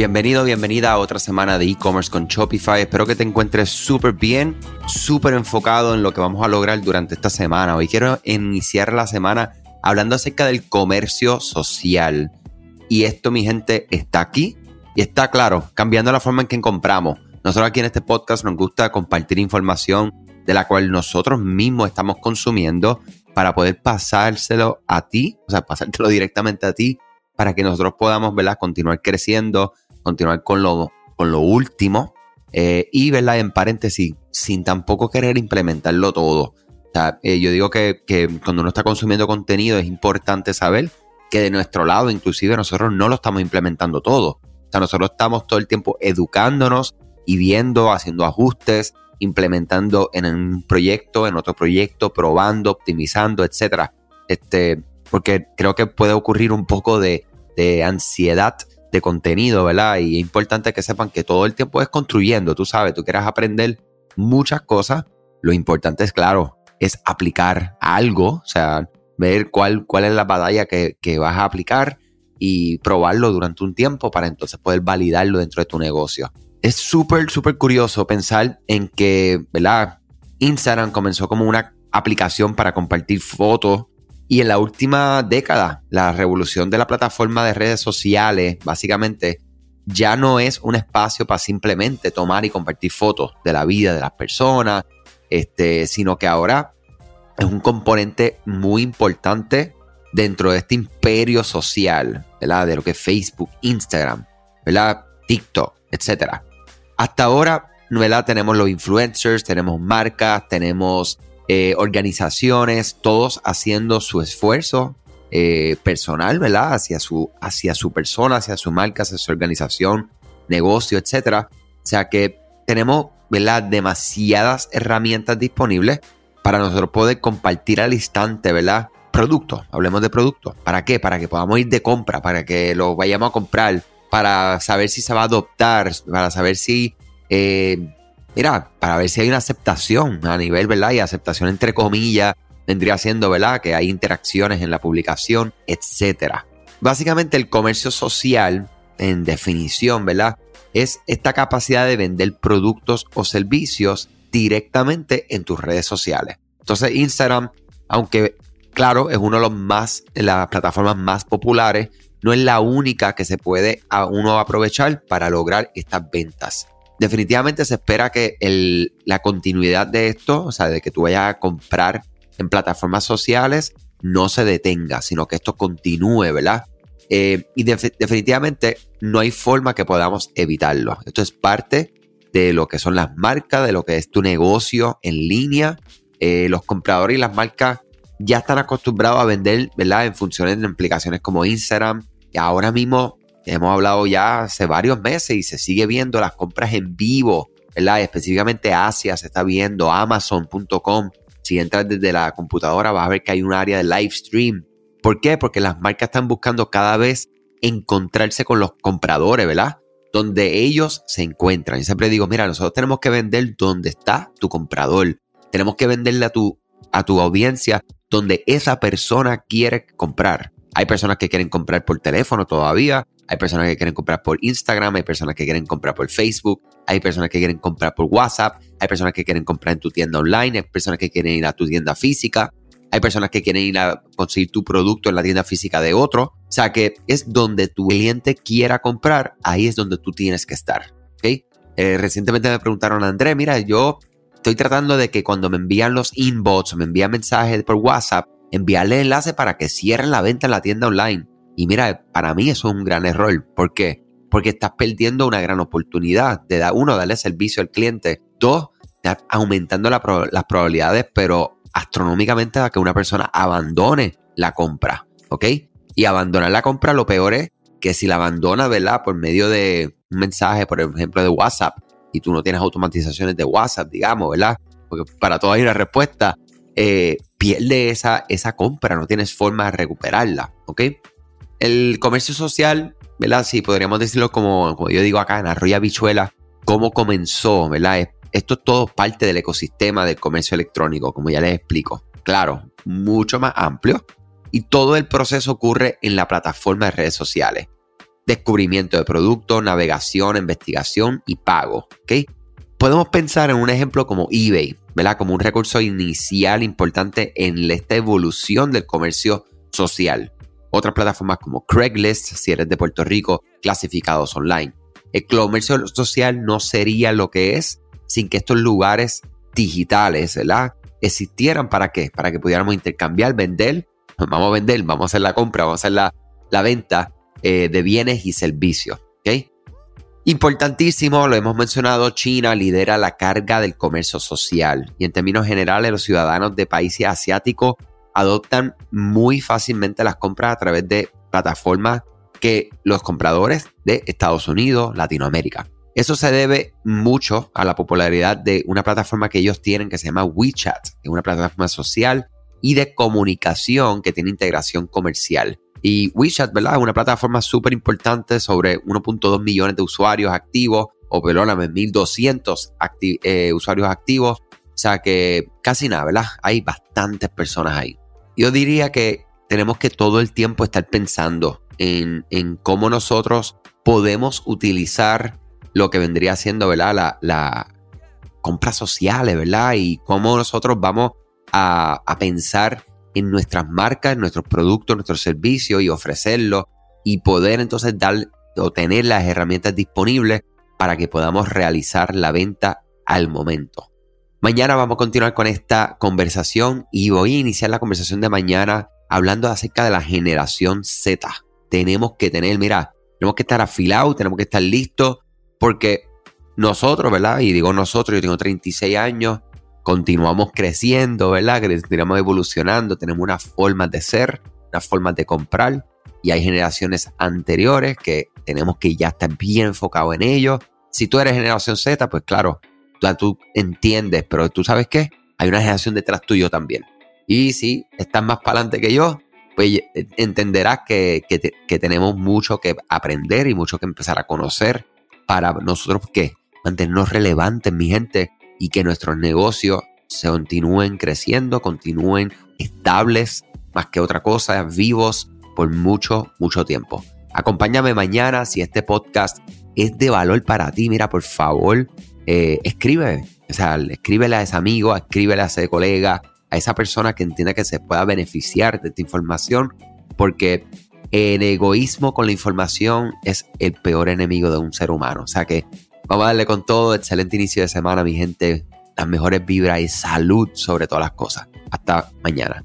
Bienvenido, bienvenida a otra semana de e-commerce con Shopify. Espero que te encuentres súper bien, súper enfocado en lo que vamos a lograr durante esta semana. Hoy quiero iniciar la semana hablando acerca del comercio social. Y esto, mi gente, está aquí y está claro, cambiando la forma en que compramos. Nosotros aquí en este podcast nos gusta compartir información de la cual nosotros mismos estamos consumiendo para poder pasárselo a ti, o sea, pasártelo directamente a ti para que nosotros podamos, ¿verdad? Continuar creciendo, continuar con lo, con lo último eh, y, ¿verdad? En paréntesis, sin tampoco querer implementarlo todo. Eh, yo digo que, que, cuando uno está consumiendo contenido es importante saber que de nuestro lado, inclusive nosotros no lo estamos implementando todo. O sea, nosotros estamos todo el tiempo educándonos y viendo, haciendo ajustes, implementando en un proyecto, en otro proyecto, probando, optimizando, etcétera. Este, porque creo que puede ocurrir un poco de, de ansiedad de contenido, ¿verdad? Y es importante que sepan que todo el tiempo es construyendo, tú sabes, tú quieres aprender muchas cosas, lo importante es, claro, es aplicar algo, o sea, ver cuál, cuál es la batalla que, que vas a aplicar y probarlo durante un tiempo para entonces poder validarlo dentro de tu negocio. Es súper, súper curioso pensar en que, ¿verdad? Instagram comenzó como una aplicación para compartir fotos y en la última década, la revolución de la plataforma de redes sociales, básicamente, ya no es un espacio para simplemente tomar y compartir fotos de la vida de las personas, este, sino que ahora es un componente muy importante dentro de este imperio social, ¿verdad? De lo que es Facebook, Instagram, ¿verdad? TikTok, etc. Hasta ahora, ¿verdad? Tenemos los influencers, tenemos marcas, tenemos eh, organizaciones, todos haciendo su esfuerzo eh, personal, ¿verdad? Hacia su, hacia su persona, hacia su marca, hacia su organización, negocio, etcétera. O sea que tenemos, ¿verdad? Demasiadas herramientas disponibles para nosotros poder compartir al instante, ¿verdad? Productos, hablemos de productos. ¿Para qué? Para que podamos ir de compra, para que lo vayamos a comprar, para saber si se va a adoptar, para saber si eh, mira, para ver si hay una aceptación a nivel, ¿verdad? Y aceptación entre comillas vendría siendo, ¿verdad? Que hay interacciones en la publicación, etcétera. Básicamente el comercio social, en definición, ¿verdad? Es esta capacidad de vender productos o servicios directamente en tus redes sociales. Entonces Instagram, aunque claro, es uno de los más, las plataformas más populares, no es la única que se puede a uno aprovechar para lograr estas ventas definitivamente se espera que la continuidad de esto, o sea, de que tú vayas a comprar en plataformas sociales, no se detenga, sino que esto continúe, ¿verdad? Eh, y definitivamente no hay forma que podamos evitarlo. Esto es parte de lo que son las marcas, de lo que es tu negocio en línea. Eh, los compradores y las marcas ya están acostumbrados a vender, ¿verdad? En funciones de aplicaciones como Instagram. Y ahora mismo hemos hablado ya hace varios meses y se sigue viendo las compras en vivo, ¿verdad? Específicamente Asia se está viendo, Amazon.com. Si entras desde la computadora vas a ver que hay un área de live stream. ¿Por qué? Porque las marcas están buscando cada vez encontrarse con los compradores, ¿verdad? Donde ellos se encuentran. Yo siempre digo, mira, nosotros tenemos que vender donde está tu comprador. Tenemos que venderle a tu, audiencia donde esa persona quiere comprar. Hay personas que quieren comprar por teléfono todavía, hay personas que quieren comprar por Instagram, hay personas que quieren comprar por Facebook, hay personas que quieren comprar por WhatsApp, hay personas que quieren comprar en tu tienda online, hay personas que quieren ir a tu tienda física, hay personas que quieren ir a conseguir tu producto en la tienda física de otro. O sea que es donde tu cliente quiera comprar, ahí es donde tú tienes que estar. ¿okay? Eh, recientemente me preguntaron, André, mira, yo estoy tratando de que cuando me envían los inbox, me envían mensajes por WhatsApp, enviarle enlace para que cierren la venta en la tienda online. Y mira, para mí eso es un gran error. ¿Por qué? Porque estás perdiendo una gran oportunidad de, dar, uno, darle servicio al cliente. Dos, aumentando las probabilidades, pero astronómicamente, a que una persona abandone la compra. ¿Ok? Y abandonar la compra, lo peor es que si la abandona, ¿verdad? Por medio de un mensaje, por ejemplo, de WhatsApp, y tú no tienes automatizaciones de WhatsApp, digamos, ¿verdad? Porque para todo hay una respuesta, eh, pierde esa, esa compra, no tienes forma de recuperarla, ¿ok? El comercio social, ¿verdad? Sí, podríamos decirlo como, yo digo acá en Arroya Bichuela, cómo comenzó, ¿verdad? Esto es todo parte del ecosistema del comercio electrónico, como ya les explico. Claro, mucho más amplio. Y todo el proceso ocurre en la plataforma de redes sociales. descubrimiento de productos, navegación, investigación y pago. ¿okay? Podemos pensar en un ejemplo como eBay, ¿verdad? Como un recurso inicial importante en esta evolución del comercio social. Otras plataformas como Craigslist, si eres de Puerto Rico, clasificados online. El comercio social no sería lo que es sin que estos lugares digitales, ¿verdad? Existieran para qué? Para que pudiéramos intercambiar, vender. Vamos a vender, vamos a hacer la compra, vamos a hacer la, venta eh, de bienes y servicios. ¿okay? Importantísimo, lo hemos mencionado, China lidera la carga del comercio social y en términos generales los ciudadanos de países asiáticos adoptan muy fácilmente las compras a través de plataformas que los compradores de Estados Unidos, Latinoamérica. Eso se debe mucho a la popularidad de una plataforma que ellos tienen que se llama WeChat, que es una plataforma social y de comunicación que tiene integración comercial. Y WeChat, ¿verdad? Es una plataforma súper importante sobre 1.2 millones de usuarios activos, o perdóname, 1.200 eh, usuarios activos. O sea que casi nada, ¿verdad? Hay bastantes personas ahí. Yo diría que tenemos que todo el tiempo estar pensando en, cómo nosotros podemos utilizar lo que vendría siendo, ¿verdad? La, la compras sociales, ¿verdad? Y cómo nosotros vamos a, a pensar en nuestras marcas, en nuestros productos, nuestros servicios y ofrecerlos y poder entonces dar o tener las herramientas disponibles para que podamos realizar la venta al momento. Mañana vamos a continuar con esta conversación y voy a iniciar la conversación de mañana hablando acerca de la generación Z. Tenemos que tener, mira, tenemos que estar afilados, tenemos que estar listos porque nosotros, ¿verdad? Y digo nosotros, yo tengo 36 años, continuamos creciendo, ¿verdad? Continuamos evolucionando, tenemos unas formas de ser, unas formas de comprar y hay generaciones anteriores que tenemos que ya estar bien enfocados en ellos. Si tú eres generación Z, pues claro, tú, entiendes, pero tú sabes qué, hay una generación detrás tuyo también. Y si estás más para adelante que yo, pues eh, entenderás que, que tenemos mucho que aprender y mucho que empezar a conocer para nosotros, ¿qué? Mantenernos relevantes, mi gente, y que nuestros negocios se continúen creciendo, continúen estables, más que otra cosa, vivos por mucho, mucho tiempo. Acompáñame mañana si este podcast es de valor para ti. Mira, por favor, eh, escribe. O sea, escríbele a ese amigo, escríbele a ese colega, a esa persona que entienda que se pueda beneficiar de esta información, porque el egoísmo con la información es el peor enemigo de un ser humano. O sea que Vamos a darle con todo. Excelente inicio de semana, mi gente. Las mejores vibras y salud sobre todas las cosas. Hasta mañana.